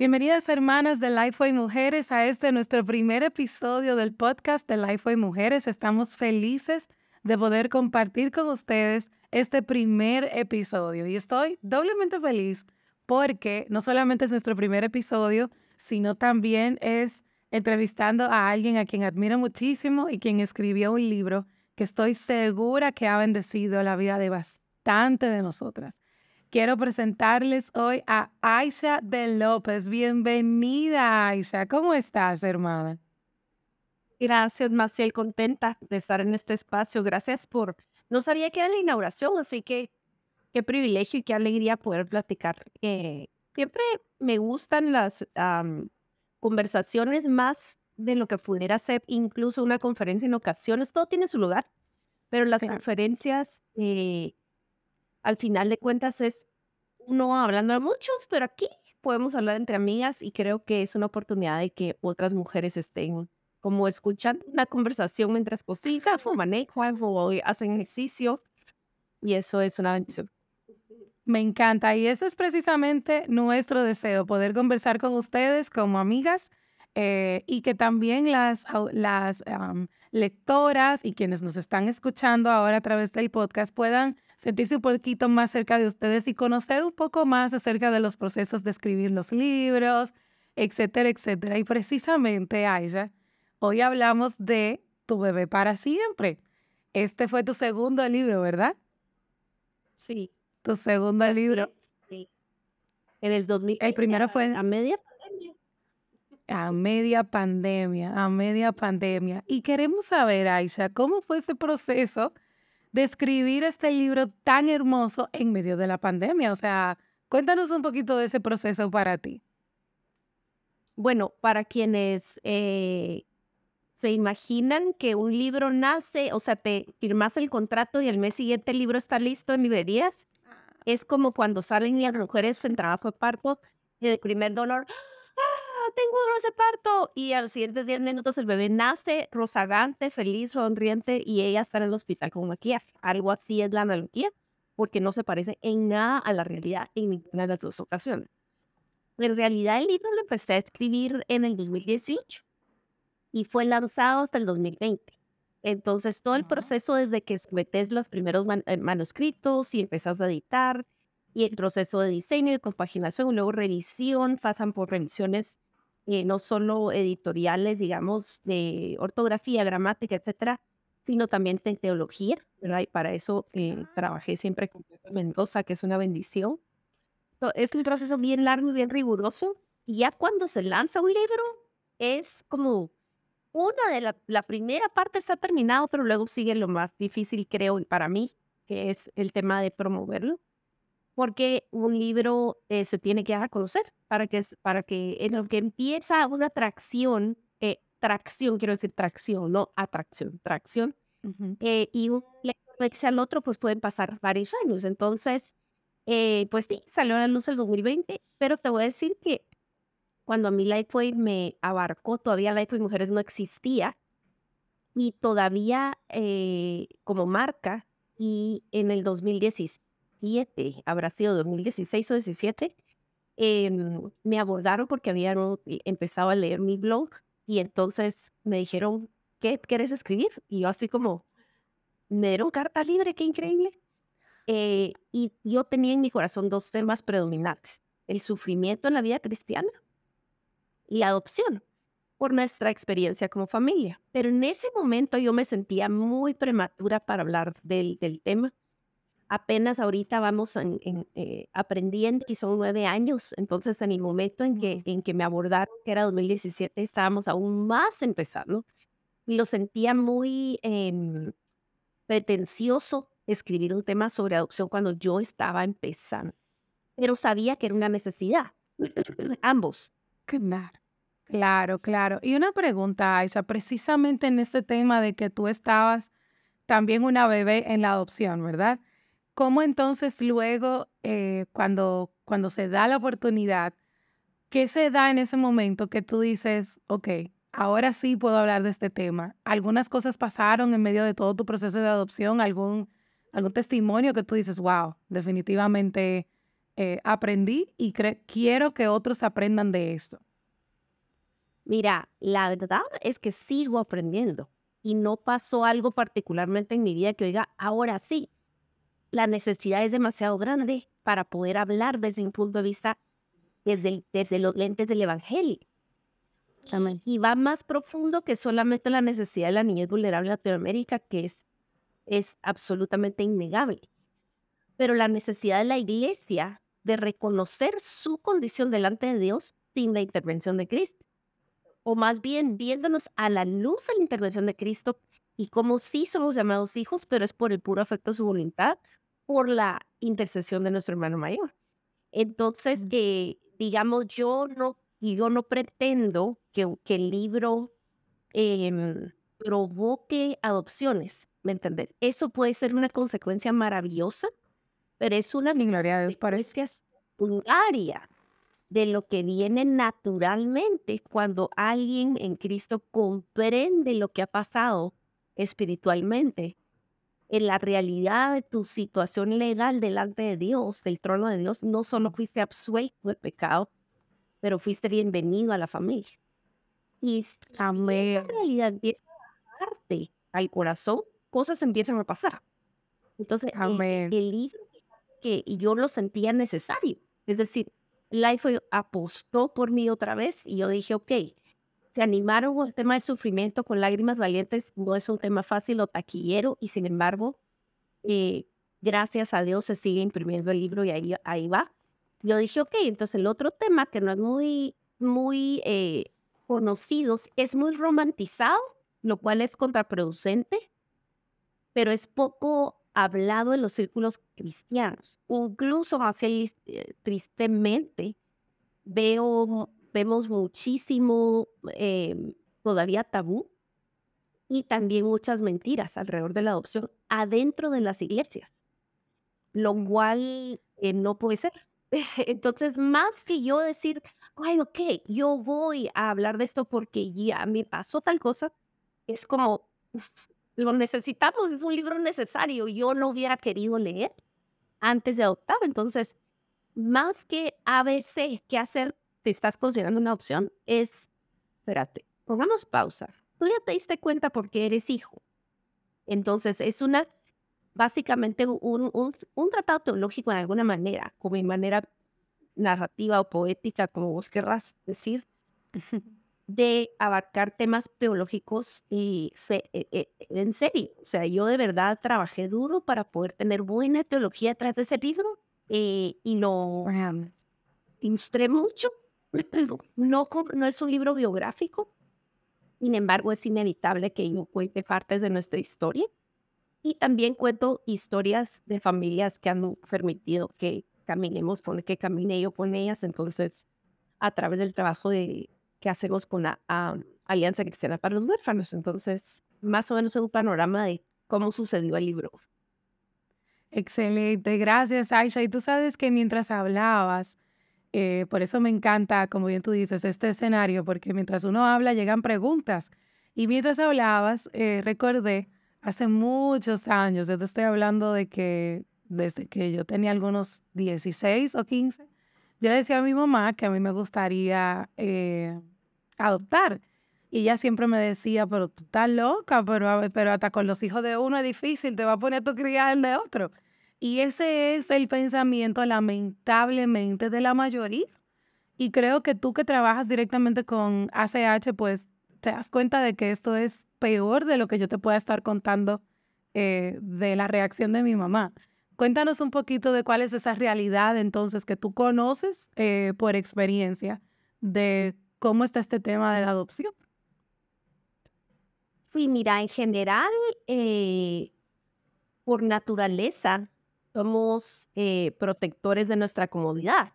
Bienvenidas hermanas de Lifeway Mujeres a este nuestro primer episodio del podcast de Lifeway Mujeres. Estamos felices de poder compartir con ustedes este primer episodio y estoy doblemente feliz porque no solamente es nuestro primer episodio, sino también es entrevistando a alguien a quien admiro muchísimo y quien escribió un libro que estoy segura que ha bendecido la vida de bastante de nosotras. Quiero presentarles hoy a Aisha de López. Bienvenida, Aisha. ¿Cómo estás, hermana? Gracias, Maciel. Contenta de estar en este espacio. Gracias por... No sabía que era la inauguración, así que qué privilegio y qué alegría poder platicar. Eh, siempre me gustan las conversaciones más de lo que pudiera ser incluso una conferencia en ocasiones. Todo tiene su lugar, pero las conferencias eh, al final de cuentas es uno hablando a muchos, pero aquí podemos hablar entre amigas y creo que es una oportunidad de que otras mujeres estén como escuchando una conversación mientras cocinan o manejan o hacen ejercicio y eso es una bendición. Me encanta y eso es precisamente nuestro deseo, poder conversar con ustedes como amigas eh, y que también las, las lectoras y quienes nos están escuchando ahora a través del podcast puedan sentirse un poquito más cerca de ustedes y conocer un poco más acerca de los procesos de escribir los libros, etcétera, etcétera. Y precisamente, Aisha, hoy hablamos de Tu bebé para siempre. Este fue tu segundo libro, ¿verdad? Sí. Tu segundo libro. Sí. En el 2000. El primero fue a media pandemia. A media pandemia, a media pandemia. Y queremos saber, Aisha, ¿cómo fue ese proceso de escribir este libro tan hermoso en medio de la pandemia. O sea, cuéntanos un poquito de ese proceso para ti. Bueno, para quienes eh, se imaginan que un libro nace, o sea, te firmas el contrato y el mes siguiente el libro está listo en librerías, es como cuando salen las mujeres en trabajo de parto y el primer dolor, tengo un de parto. Y a los siguientes 10 minutos el bebé nace rozagante, feliz, sonriente y ella está en el hospital con maquillaje. Algo así es la analogía, porque no se parece en nada a la realidad en ninguna de las dos ocasiones. En realidad el libro lo empecé a escribir en el 2018 y fue lanzado hasta el 2020. Entonces todo el proceso desde que sometes los primeros eh, manuscritos y empezás a editar y el proceso de diseño y compaginación, y luego revisión, pasan por revisiones eh, no solo editoriales, digamos, de ortografía, gramática, etcétera, sino también de teología, ¿verdad? Y para eso eh, ah. trabajé siempre con Mendoza, que es una bendición. es un proceso bien largo y bien riguroso. Y ya cuando se lanza un libro, es como una de la, la primera parte está terminado, pero luego sigue lo más difícil, creo, para mí, que es el tema de promoverlo porque un libro eh, se tiene que dar a conocer para que, para que en lo que empieza una atracción, eh, tracción, quiero decir tracción, no atracción, tracción, eh, y un lector dice al otro, pues pueden pasar varios años. Entonces, pues sí, salió a la luz el 2020, pero te voy a decir que cuando a mí Lifeway me abarcó, todavía Lifeway Mujeres no existía, y todavía como marca, y en el 2016 habrá sido 2016 o 17, em, me abordaron porque habían empezado a leer mi blog y entonces me dijeron, ¿qué quieres escribir? Y yo así como, me dieron carta libre, qué increíble. Eh, y yo tenía en mi corazón dos temas predominantes, el sufrimiento en la vida cristiana y la adopción por nuestra experiencia como familia. Pero en ese momento yo me sentía muy prematura para hablar del, del tema apenas ahorita vamos en, eh, aprendiendo y son nueve años. Entonces, en el momento en que, en que me abordaron, que era 2017, estábamos aún más empezando y lo sentía muy em, pretencioso escribir un tema sobre adopción cuando yo estaba empezando. Pero sabía que era una necesidad. Ambos. Claro. Claro, claro. Y una pregunta, Aisha, precisamente en este tema de que tú estabas también una bebé en la adopción, ¿verdad? ¿Cómo entonces luego, eh, cuando, cuando se da la oportunidad, qué se da en ese momento que tú dices, ok, ahora sí puedo hablar de este tema? ¿Algunas cosas pasaron en medio de todo tu proceso de adopción? ¿Algún, algún testimonio que tú dices, wow, definitivamente eh, aprendí y quiero que otros aprendan de esto? Mira, la verdad es que sigo aprendiendo y no pasó algo particularmente en mi vida que oiga, ahora sí, la necesidad es demasiado grande para poder hablar desde un punto de vista desde, desde los lentes del Evangelio. Y va más profundo que solamente la necesidad de la niñez vulnerable en Latinoamérica, que es, es absolutamente innegable. Pero la necesidad de la iglesia de reconocer su condición delante de Dios sin la intervención de Cristo. O más bien viéndonos a la luz de la intervención de Cristo y como sí somos llamados hijos, pero es por el puro afecto de su voluntad, por la intercesión de nuestro hermano mayor. Entonces, eh, digamos, yo no, yo no pretendo que, que el libro em, provoque adopciones, ¿me entendés? Eso puede ser una consecuencia maravillosa, pero es una gloria a Dios parece un área de lo que viene naturalmente cuando alguien en Cristo comprende lo que ha pasado espiritualmente en la realidad de tu situación legal delante de Dios, del trono de Dios, no solo fuiste absuelto del pecado, pero fuiste bienvenido a la familia. Y si la realidad empieza a bajarte al corazón, cosas empiezan a pasar. Entonces, el, libro que yo lo sentía necesario. Es decir, Life apostó por mí otra vez y yo dije, ok, se animaron con el tema del sufrimiento con lágrimas valientes, no es un tema fácil o taquillero y sin embargo, eh, gracias a Dios se sigue imprimiendo el libro y ahí, ahí va. Yo dije, ok, entonces el otro tema que no es muy, muy eh, conocido, es muy romantizado, lo cual es contraproducente, pero es poco hablado en los círculos cristianos. Incluso así eh, tristemente veo vemos muchísimo em, todavía tabú y también muchas mentiras alrededor de la adopción adentro de las iglesias, lo cual eh, no puede ser. Entonces, más que yo decir, ay, ok, yo voy a hablar de esto porque ya me pasó tal cosa, es como, lo necesitamos, es un libro necesario, yo no hubiera querido leer antes de adoptar. Entonces, más que ABC, qué hacer si estás considerando una opción, es, espérate, pongamos pausa. Tú ya te diste cuenta porque eres hijo. Entonces, es una, básicamente un, un, un tratado teológico en alguna manera, como en manera narrativa o poética, como vos querrás decir, de abarcar temas teológicos y se, e, e, en serio. O sea, yo de verdad trabajé duro para poder tener buena teología detrás de ese libro eh, y lo instré mucho no, no es un libro biográfico, sin embargo es inevitable que yo cuente partes de nuestra historia y también cuento historias de familias que han permitido que caminemos con que camine yo con ellas. Entonces, a través del trabajo de, que hacemos con la Alianza Cristiana para los Huérfanos. Entonces, más o menos es un panorama de cómo sucedió el libro. Excelente, gracias Aisha. Y tú sabes que mientras hablabas, eh, por eso me encanta, como bien tú dices, este escenario, porque mientras uno habla llegan preguntas. Y mientras hablabas, eh, recordé hace muchos años, yo te estoy hablando de que desde que yo tenía algunos 16 o 15, yo decía a mi mamá que a mí me gustaría eh, adoptar. Y ella siempre me decía, pero tú estás loca, pero, pero hasta con los hijos de uno es difícil, te va a poner tu criar el de otro. Y ese es el pensamiento lamentablemente de la mayoría. Y creo que tú que trabajas directamente con ACH, pues te das cuenta de que esto es peor de lo que yo te pueda estar contando eh, de la reacción de mi mamá. Cuéntanos un poquito de cuál es esa realidad entonces que tú conoces eh, por experiencia de cómo está este tema de la adopción. Sí, mira, en general, eh, por naturaleza, somos eh, protectores de nuestra comodidad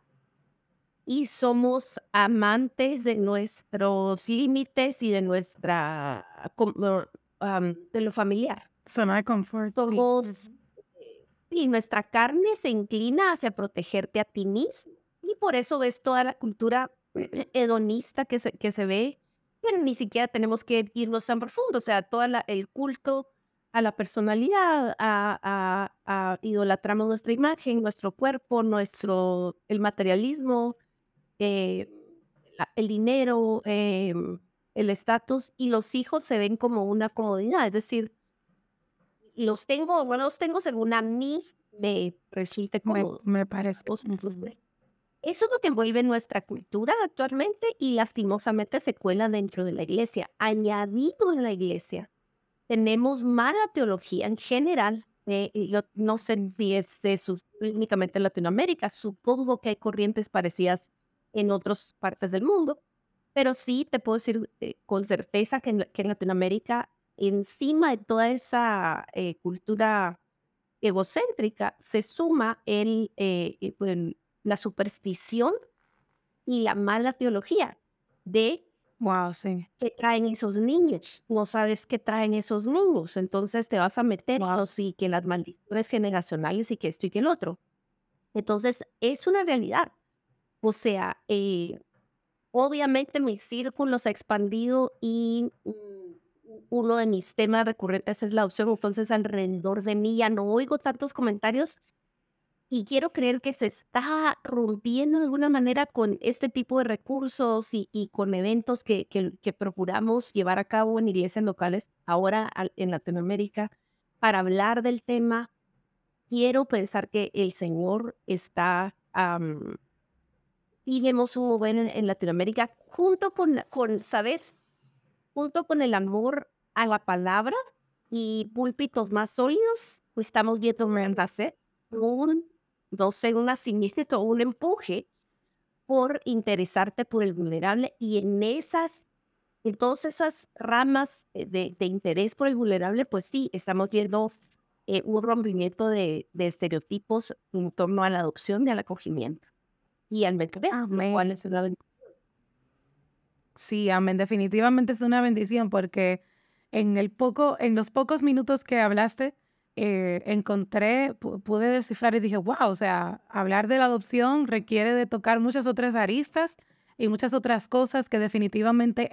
y somos amantes de nuestros límites y de nuestra de lo familiar. Zona de confort. Somos y nuestra carne se inclina hacia protegerte a ti mismo y por eso ves toda la cultura hedonista que se, que se ve, pero ni siquiera tenemos que irnos tan profundo, o sea, todo el culto a la personalidad, a, a, idolatramos nuestra imagen, nuestro cuerpo, nuestro, el materialismo, eh, el dinero, em, el estatus, y los hijos se ven como una comodidad, es decir, los tengo, bueno, los tengo según a mí me resulte cómodo. Me, parece. Eso es lo que envuelve nuestra cultura actualmente y lastimosamente se cuela dentro de la iglesia. Añadido en la iglesia, tenemos mala teología en general. Eh, yo no sé si es eso únicamente en Latinoamérica, supongo que hay corrientes parecidas en otras partes del mundo, pero sí te puedo decir eh, con certeza que en, que en, Latinoamérica, encima de toda esa eh, cultura egocéntrica, se suma el, la superstición y la mala teología de wow, sí. qué traen esos niños. No sabes qué traen esos niños. Entonces te vas a meter wow. y que las maldiciones generacionales y que esto y que el otro. Entonces es una realidad. O sea, eh, obviamente mi círculo se ha expandido y mm, uno de mis temas recurrentes es la opción. Entonces alrededor de mí ya no oigo tantos comentarios y quiero creer que se está rompiendo de alguna manera con este tipo de recursos y, con eventos que, que, procuramos llevar a cabo en iglesias locales ahora en Latinoamérica para hablar del tema. Quiero pensar que el Señor está y vemos un mover en, Latinoamérica junto con, con, ¿sabes? Junto con el amor a la palabra y púlpitos más sólidos, pues estamos viendo un no sé, un nacimiento o un empuje por interesarte por el vulnerable y en esas, en todas esas ramas de, de interés por el vulnerable, pues sí, estamos viendo eh, un rompimiento de, de, estereotipos en torno a la adopción y al acogimiento. Y al bebé, cual es una bendición. Sí, amén. Definitivamente es una bendición porque en, el poco, en los pocos minutos que hablaste, eh, encontré, pude descifrar y dije, wow, o sea, hablar de la adopción requiere de tocar muchas otras aristas y muchas otras cosas que definitivamente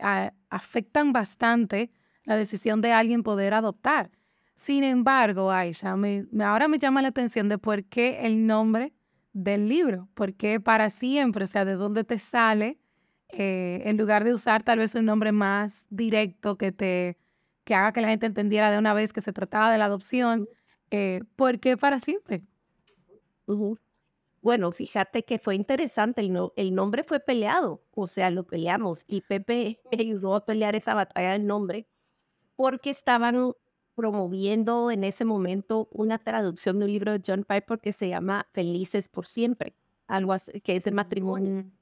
afectan bastante la decisión de alguien poder adoptar. Sin embargo, Aisha, me, ahora me llama la atención de por qué el nombre del libro, por qué para siempre, o sea, de dónde te sale, eh, en lugar de usar tal vez un nombre más directo que te que haga que la gente entendiera de una vez que se trataba de la adopción. Eh, ¿Por qué para siempre? Bueno, fíjate que fue interesante, el, no, el, nombre fue peleado, o sea, lo peleamos y Pepe me ayudó a pelear esa batalla del nombre porque estaban promoviendo en ese momento una traducción de un libro de John Piper que se llama Felices por siempre, algo así, que es el matrimonio. Mm.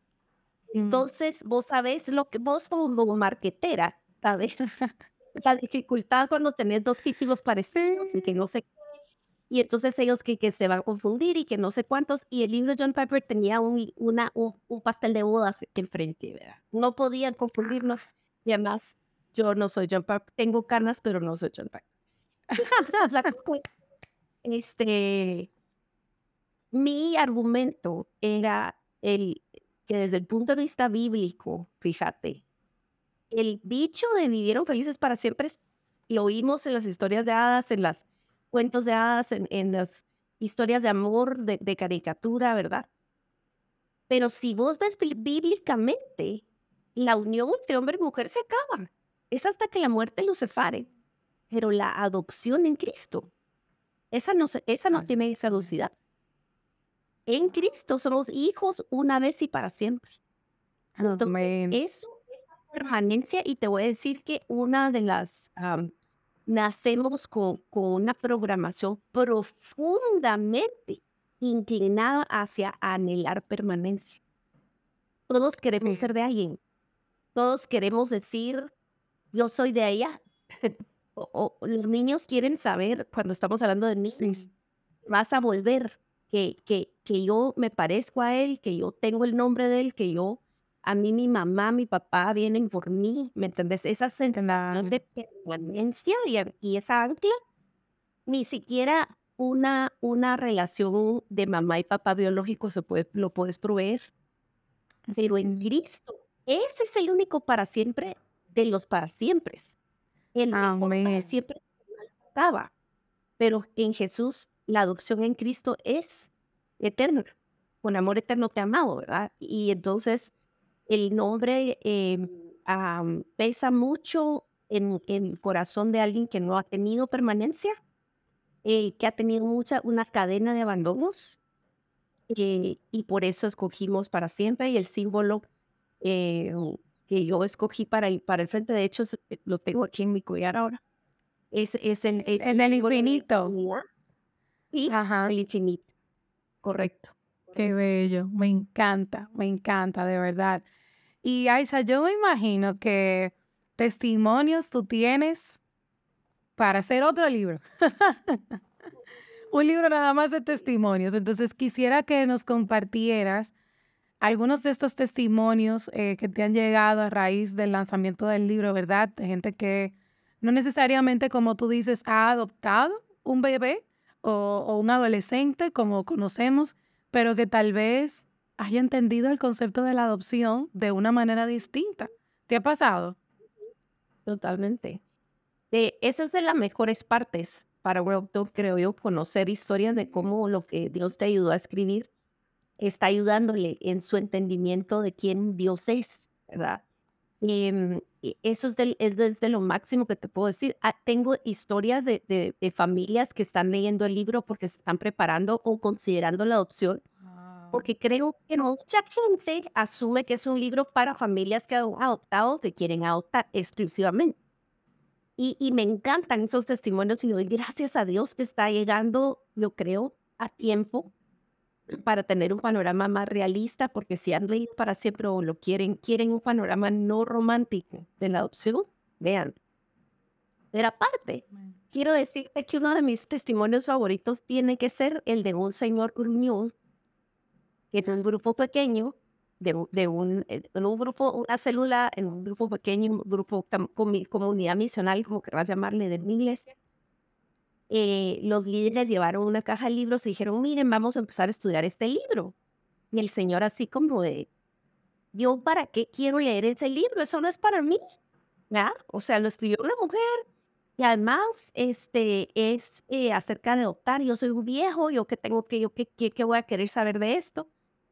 Entonces, vos sabés lo que vos como marquetera, ¿sabes? la dificultad cuando tenés dos títulos parecidos y que no sé y entonces ellos que, que se van a confundir y que no sé cuántos, y el libro John Piper tenía un, una, un, pastel de bodas enfrente, ¿verdad? No podían confundirnos, y además yo no soy John Piper, tengo canas, pero no soy John Piper. este, mi argumento era el que desde el punto de vista bíblico, fíjate, el dicho de vivieron felices para siempre lo oímos en las historias de hadas, en los cuentos de hadas, en, las historias de amor, de, caricatura, ¿verdad? Pero si vos ves bíblicamente, la unión entre hombre y mujer se acaba. Es hasta que la muerte los separe. Pero la adopción en Cristo, esa no, esa no tiene esa velocidad. En Cristo somos hijos una vez y para siempre. Entonces, eso permanencia y te voy a decir que una de las, nacemos con, con una programación profundamente inclinada hacia anhelar permanencia. Todos queremos ser de alguien. Todos queremos decir, yo soy de allá. o, los niños quieren saber, cuando estamos hablando de niños, vas a volver, que, que, que yo me parezco a él, que yo tengo el nombre de él, que yo a mí mi mamá, mi papá vienen por mí, ¿me entendés? Esa sensación de permanencia y, y, esa ancla, ni siquiera una, una relación de mamá y papá biológico se puede, lo puedes proveer. Pero en Cristo, ese es el único para siempre de los para siempre. El para siempre acaba. Pero en Jesús, la adopción en Cristo es eterna. Con amor eterno te ha amado, ¿verdad? Y entonces el nombre em, pesa mucho en, el corazón de alguien que no ha tenido permanencia, eh, que ha tenido mucha, una cadena de abandonos. Eh, y por eso escogimos para siempre y el símbolo eh, que yo escogí para el, para el frente, de hecho lo tengo aquí en mi collar ahora, es, es, en el infinito. Sí, Ajá. el infinito. Correcto. Qué bello, me encanta, me encanta, de verdad. Y Aisha, yo me imagino que testimonios tú tienes para hacer otro libro. Un libro nada más de testimonios. Entonces quisiera que nos compartieras algunos de estos testimonios eh, que te han llegado a raíz del lanzamiento del libro, ¿verdad? De gente que no necesariamente, como tú dices, ha adoptado un bebé o, un adolescente, como conocemos, pero que tal vez haya entendido el concepto de la adopción de una manera distinta. ¿Te ha pasado? Totalmente. Eh, esa es de las mejores partes para World creo yo, conocer historias de cómo lo que Dios te ayudó a escribir está ayudándole en su entendimiento de quién Dios es, ¿verdad? Em, eso es, del, es desde lo máximo que te puedo decir. Ah, tengo historias de, de, familias que están leyendo el libro porque se están preparando o considerando la adopción, porque creo que mucha gente asume que es un libro para familias que han adoptado, que quieren adoptar exclusivamente. Y, y me encantan esos testimonios y doy gracias a Dios que está llegando, yo creo, a tiempo para tener un panorama más realista, porque si han leído para siempre o lo quieren, quieren un panorama no romántico de la adopción, vean. Pero aparte, quiero decirte que uno de mis testimonios favoritos tiene que ser el de un señor gruñón, en un grupo pequeño, de, de un, eh, en un grupo, una célula, en un grupo pequeño, un grupo, comunidad misional, como querrás llamarle, de mi iglesia, eh, los líderes llevaron una caja de libros y dijeron, miren, vamos a empezar a estudiar este libro. Y el Señor así como de, yo para qué quiero leer ese libro, eso no es para mí. ¿Ya? O sea, lo escribió una mujer y además este, es eh, acerca de adoptar. Yo soy un viejo, yo que tengo que, yo que, voy a querer saber de esto.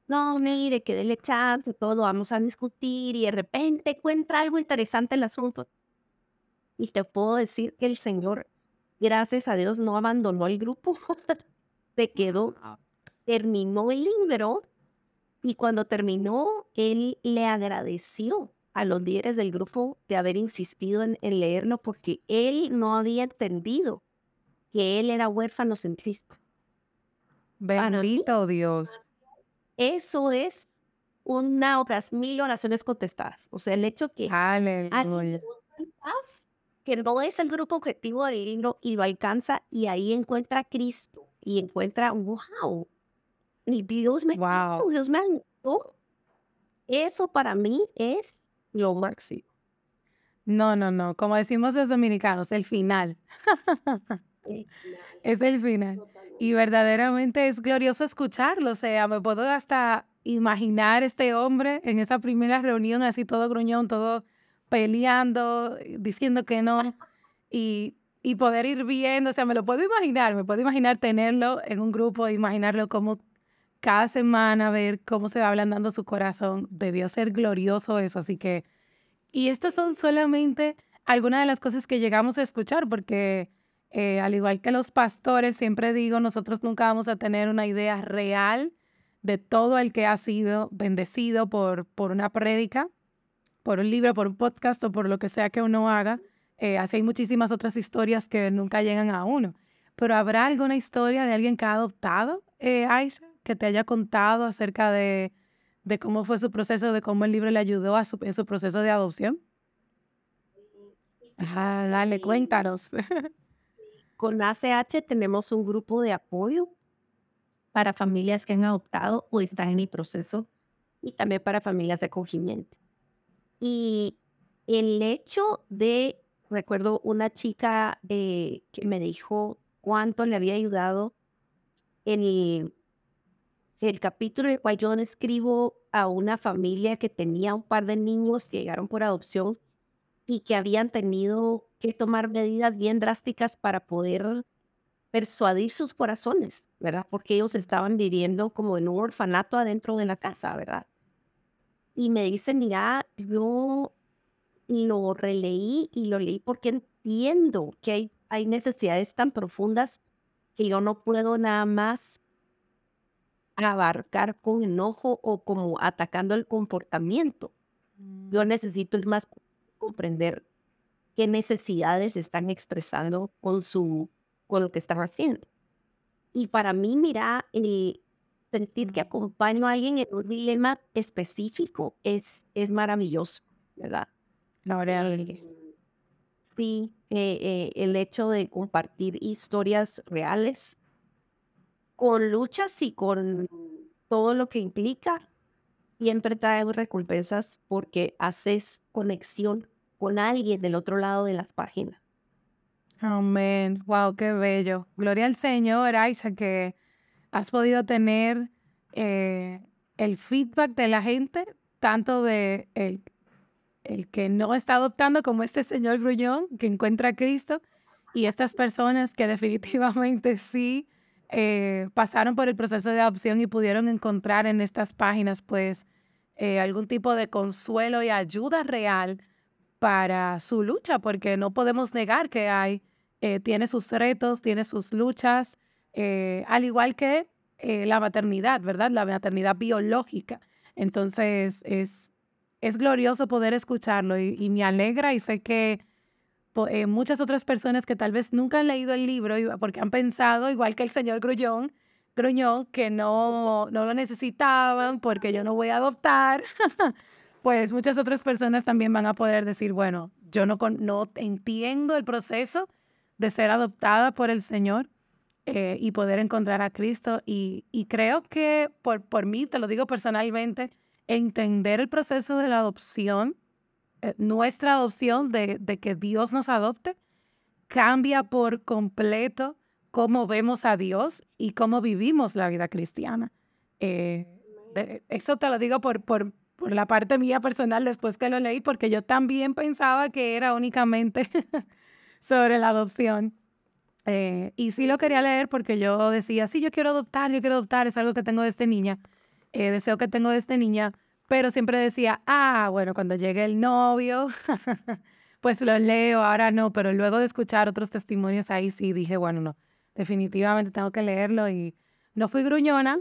No, mire, que déle chance, todo vamos a discutir y de repente encuentra algo interesante el asunto. Y te puedo decir que el Señor gracias a Dios no abandonó el grupo, se quedó, terminó el libro y cuando terminó, él le agradeció a los líderes del grupo de haber insistido en, leerlo porque él no había entendido que él era huérfano en Cristo. Bendito Dios. Eso es una otras mil oraciones contestadas. O sea, el hecho que Aleluya que no es el grupo objetivo del libro y lo alcanza y ahí encuentra a Cristo y encuentra, wow, y Dios me wow. Dios me Eso para mí es lo máximo. No, no, no, como decimos los dominicanos, el final. es el final. Y verdaderamente es glorioso escucharlo, o sea, me puedo hasta imaginar este hombre en esa primera reunión así todo gruñón, todo peleando, diciendo que no, y, y poder ir viendo, o sea, me lo puedo imaginar, me puedo imaginar tenerlo en un grupo, imaginarlo como cada semana, ver cómo se va ablandando su corazón, debió ser glorioso eso, así que, y estas son solamente algunas de las cosas que llegamos a escuchar, porque eh, al igual que los pastores, siempre digo, nosotros nunca vamos a tener una idea real de todo el que ha sido bendecido por, por una prédica, por un libro, por un podcast o por lo que sea que uno haga. Eh, así hay muchísimas otras historias que nunca llegan a uno. Pero ¿habrá alguna historia de alguien que ha adoptado, eh, Aisha, que te haya contado acerca de, de, cómo fue su proceso, de cómo el libro le ayudó a su, en su proceso de adopción? Ah, dale, cuéntanos. Con ACH tenemos un grupo de apoyo para familias que han adoptado o están en el proceso y también para familias de acogimiento. Y el hecho de, recuerdo una chica eh, que me dijo cuánto le había ayudado en el, el capítulo en el cual yo describo a una familia que tenía un par de niños que llegaron por adopción y que habían tenido que tomar medidas bien drásticas para poder persuadir sus corazones, ¿verdad? Porque ellos estaban viviendo como en un orfanato adentro de la casa, ¿verdad? Y me dice, mira, yo lo releí y lo leí porque entiendo que hay, hay necesidades tan profundas que yo no puedo nada más abarcar con enojo o como atacando el comportamiento. Yo mm. necesito más comprender qué necesidades están expresando con su con lo que están haciendo. Y para mí, mira, el sentir que acompaño a alguien en un dilema específico es, es maravilloso, ¿verdad? Eh, sí, eh, eh, el hecho de compartir historias reales con luchas y con todo lo que implica, siempre trae recompensas porque haces conexión con alguien del otro lado de las páginas. Amén. Wow, qué bello. Gloria al Señor, Aisha, que has podido tener eh, el feedback de la gente, tanto de el, el, que no está adoptando como este señor Grullón, que encuentra a Cristo, y estas personas que definitivamente sí eh, pasaron por el proceso de adopción y pudieron encontrar en estas páginas pues eh, algún tipo de consuelo y ayuda real para su lucha, porque no podemos negar que hay, eh, tiene sus retos, tiene sus luchas, al igual que la maternidad, ¿verdad? La maternidad biológica. Entonces es, es glorioso poder escucharlo y, y me alegra y sé que eh, muchas otras personas que tal vez nunca han leído el libro porque han pensado, igual que el señor Grullón, Gruñón, que no, no lo necesitaban porque yo no voy a adoptar, pues muchas otras personas también van a poder decir, bueno, yo no, no entiendo el proceso de ser adoptada por el Señor eh, y poder encontrar a Cristo. Y, y creo que por, por mí, te lo digo personalmente, entender el proceso de la adopción eh, nuestra adopción de, que Dios nos adopte cambia por completo cómo vemos a Dios y cómo vivimos la vida cristiana. Eh, eso te lo digo por, por, por, la parte mía personal después que lo leí, porque yo también pensaba que era únicamente sobre la adopción. Eh, y sí lo quería leer porque yo decía, sí, yo quiero adoptar, yo quiero adoptar, es algo que tengo de esta niña, deseo que tengo de esta niña, pero siempre decía, ah, bueno, cuando llegue el novio, pues lo leo, ahora no, pero luego de escuchar otros testimonios ahí sí dije, bueno, no, definitivamente tengo que leerlo y no fui gruñona,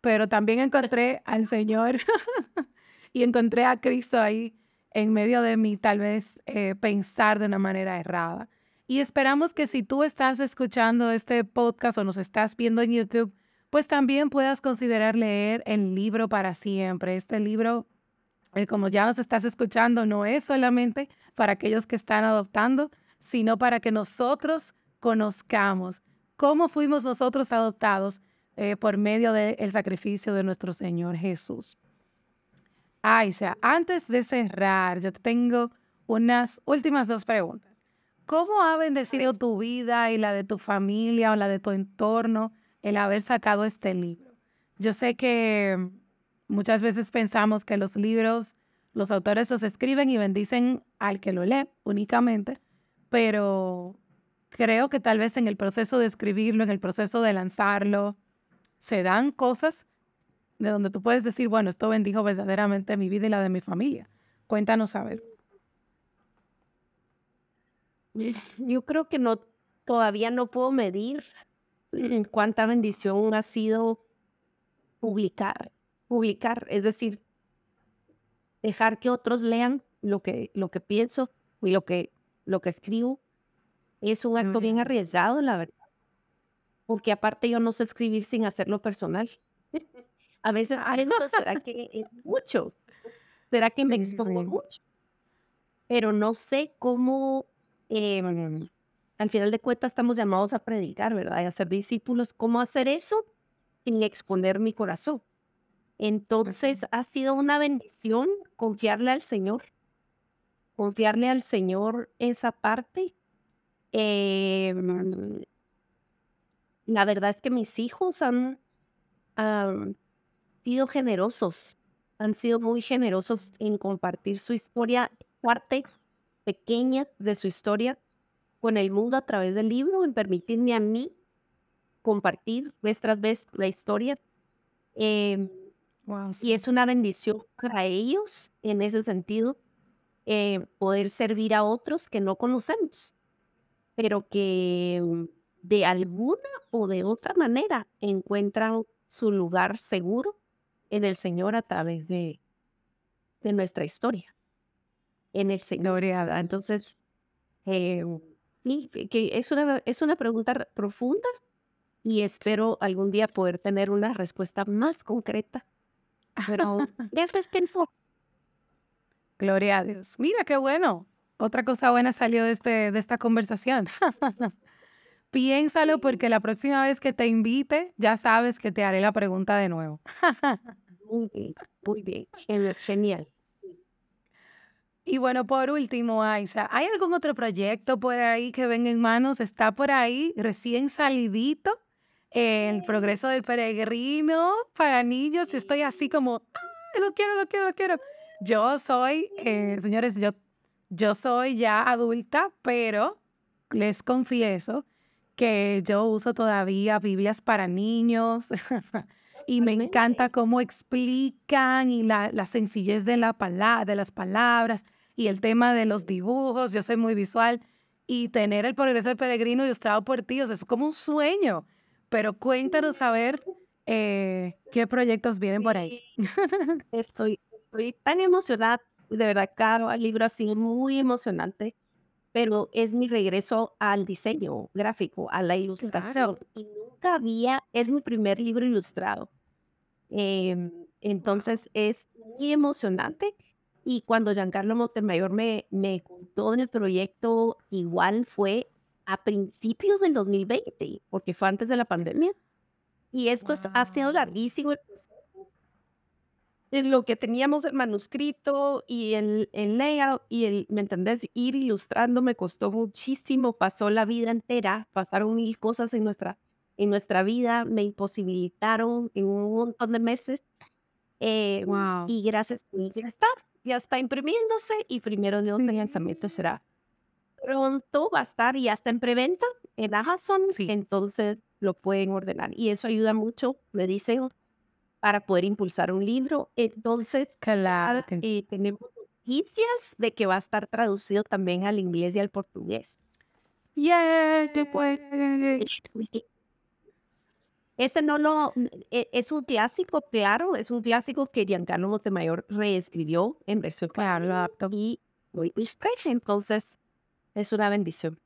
pero también encontré al Señor y encontré a Cristo ahí en medio de mí, tal vez eh, pensar de una manera errada. Y esperamos que si tú estás escuchando este podcast o nos estás viendo en YouTube, pues también puedas considerar leer el libro para siempre. Este libro, eh, como ya nos estás escuchando, no es solamente para aquellos que están adoptando, sino para que nosotros conozcamos cómo fuimos nosotros adoptados eh, por medio del sacrificio de nuestro Señor Jesús. Aisha, antes de cerrar, yo tengo unas últimas dos preguntas. ¿Cómo ha bendecido tu vida y la de tu familia o la de tu entorno el haber sacado este libro. Yo sé que muchas veces pensamos que los libros, los autores los escriben y bendicen al que lo lee únicamente, pero creo que tal vez en el proceso de escribirlo, en el proceso de lanzarlo, se dan cosas de donde tú puedes decir, bueno, esto bendijo verdaderamente mi vida y la de mi familia. Cuéntanos a ver. Yo creo que no, todavía no puedo medir cuánta bendición ha sido publicar, publicar, es decir, dejar que otros lean lo que, lo que pienso y lo que, lo que escribo. Es un acto bien arriesgado, la verdad. Porque aparte yo no sé escribir sin hacerlo personal. A veces ¿será que es mucho? ¿Será que me expongo mucho? Pero no sé cómo em, al final de cuentas estamos llamados a predicar, ¿verdad? Y a ser discípulos. ¿Cómo hacer eso sin exponer mi corazón? Entonces ha sido una bendición confiarle al Señor, confiarle al Señor esa parte. Em, la verdad es que mis hijos han, han sido generosos, han sido muy generosos en compartir su historia, parte pequeña de su historia con el mundo a través del libro, en permitirme a mí compartir vez tras vez la historia. Em, y es una bendición para ellos en ese sentido, eh, poder servir a otros que no conocemos, pero que mm, de alguna o de otra manera encuentran su lugar seguro en el Señor a través de, de nuestra historia. En el Señor. Entonces, eh, sí, que es una, es una pregunta profunda y espero algún día poder tener una respuesta más concreta. Pero eso es pensó. Gloria a Dios. Mira qué bueno. Otra cosa buena salió de, este, de esta conversación. Piénsalo porque la próxima vez que te invite, ya sabes que te haré la pregunta de nuevo. muy bien, muy bien. Genial. Y bueno, por último, Aisha, ¿hay algún otro proyecto por ahí que venga en manos? ¿Está por ahí recién salidito? El progreso del peregrino para niños. Estoy así como, lo quiero, lo quiero, lo quiero. Yo soy, eh, señores, yo, yo soy ya adulta, pero les confieso que yo uso todavía Biblias para niños y me encanta cómo explican y la, la sencillez de, la de las palabras y el tema de los dibujos. Yo soy muy visual y tener el progreso del peregrino ilustrado por tíos es como un sueño. Pero cuéntanos a ver eh, qué proyectos vienen por ahí. Estoy, estoy tan emocionada, de verdad, cada libro ha sido muy emocionante pero es mi regreso al diseño gráfico, a la ilustración. Y nunca había, es mi primer libro ilustrado. Em, entonces es muy emocionante. Y cuando Giancarlo Montemayor me, me contó del proyecto, igual fue a principios del 2020, porque fue antes de la pandemia. Y esto ha sido larguísimo el proceso en lo que teníamos el manuscrito y el, el layout y el, ¿me entendés? Ir ilustrando me costó muchísimo, pasó la vida entera, pasaron mil cosas en nuestra, en nuestra vida, me imposibilitaron en un montón de meses. Eh, y gracias a Dios ya está, ya está imprimiéndose y primero de el lanzamiento será pronto, va a estar y ya está en preventa en Amazon, entonces lo pueden ordenar y eso ayuda mucho, me dicen para poder impulsar un libro. Entonces, claro, eh, tenemos noticias de que va a estar traducido también al inglés y al portugués. Yeah, Este no lo e, es un clásico, claro, es un clásico que Giancarlo Montemayor reescribió en versión claro, y entonces es una bendición.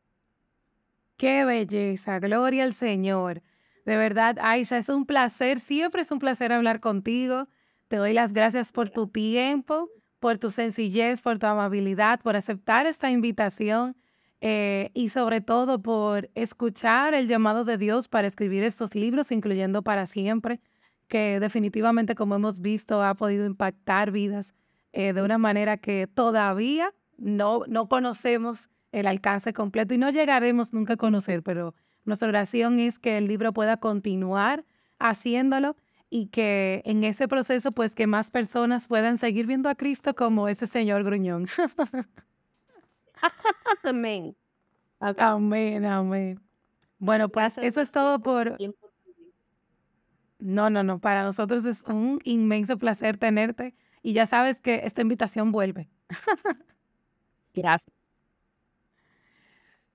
Qué belleza, gloria al Señor. De verdad, Aisha, es un placer, siempre es un placer hablar contigo. Te doy las gracias por tu tiempo, por tu sencillez, por tu amabilidad, por aceptar esta invitación eh, y sobre todo por escuchar el llamado de Dios para escribir estos libros, incluyendo para siempre, que definitivamente, como hemos visto, ha podido impactar vidas eh, de una manera que todavía no, no conocemos el alcance completo y no llegaremos nunca a conocer, pero nuestra oración es que el libro pueda continuar haciéndolo y que en ese proceso, pues que más personas puedan seguir viendo a Cristo como ese Señor gruñón. amén. Amén, amén. Bueno, pues eso es todo por... No, no, no, para nosotros es un inmenso placer tenerte y ya sabes que esta invitación vuelve. Gracias.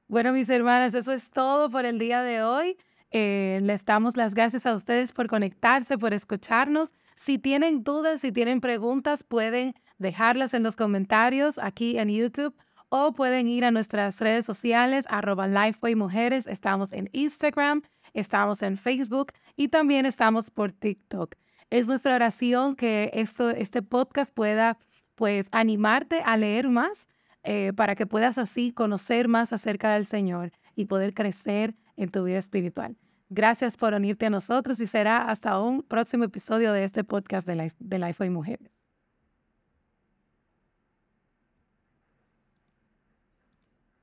Bueno, mis hermanas, eso es todo por el día de hoy. Eh, les damos las gracias a ustedes por conectarse, por escucharnos. Si tienen dudas, si tienen preguntas, pueden dejarlas en los comentarios aquí en YouTube o pueden ir a nuestras redes sociales, arroba Lifeway Mujeres. Estamos en Instagram, estamos en Facebook y también estamos por TikTok. Es nuestra oración que esto, este podcast pueda pues animarte a leer más eh, para que puedas así conocer más acerca del Señor y poder crecer en tu vida espiritual. Gracias por unirte a nosotros y será hasta un próximo episodio de este podcast de, la, de Life Mujeres.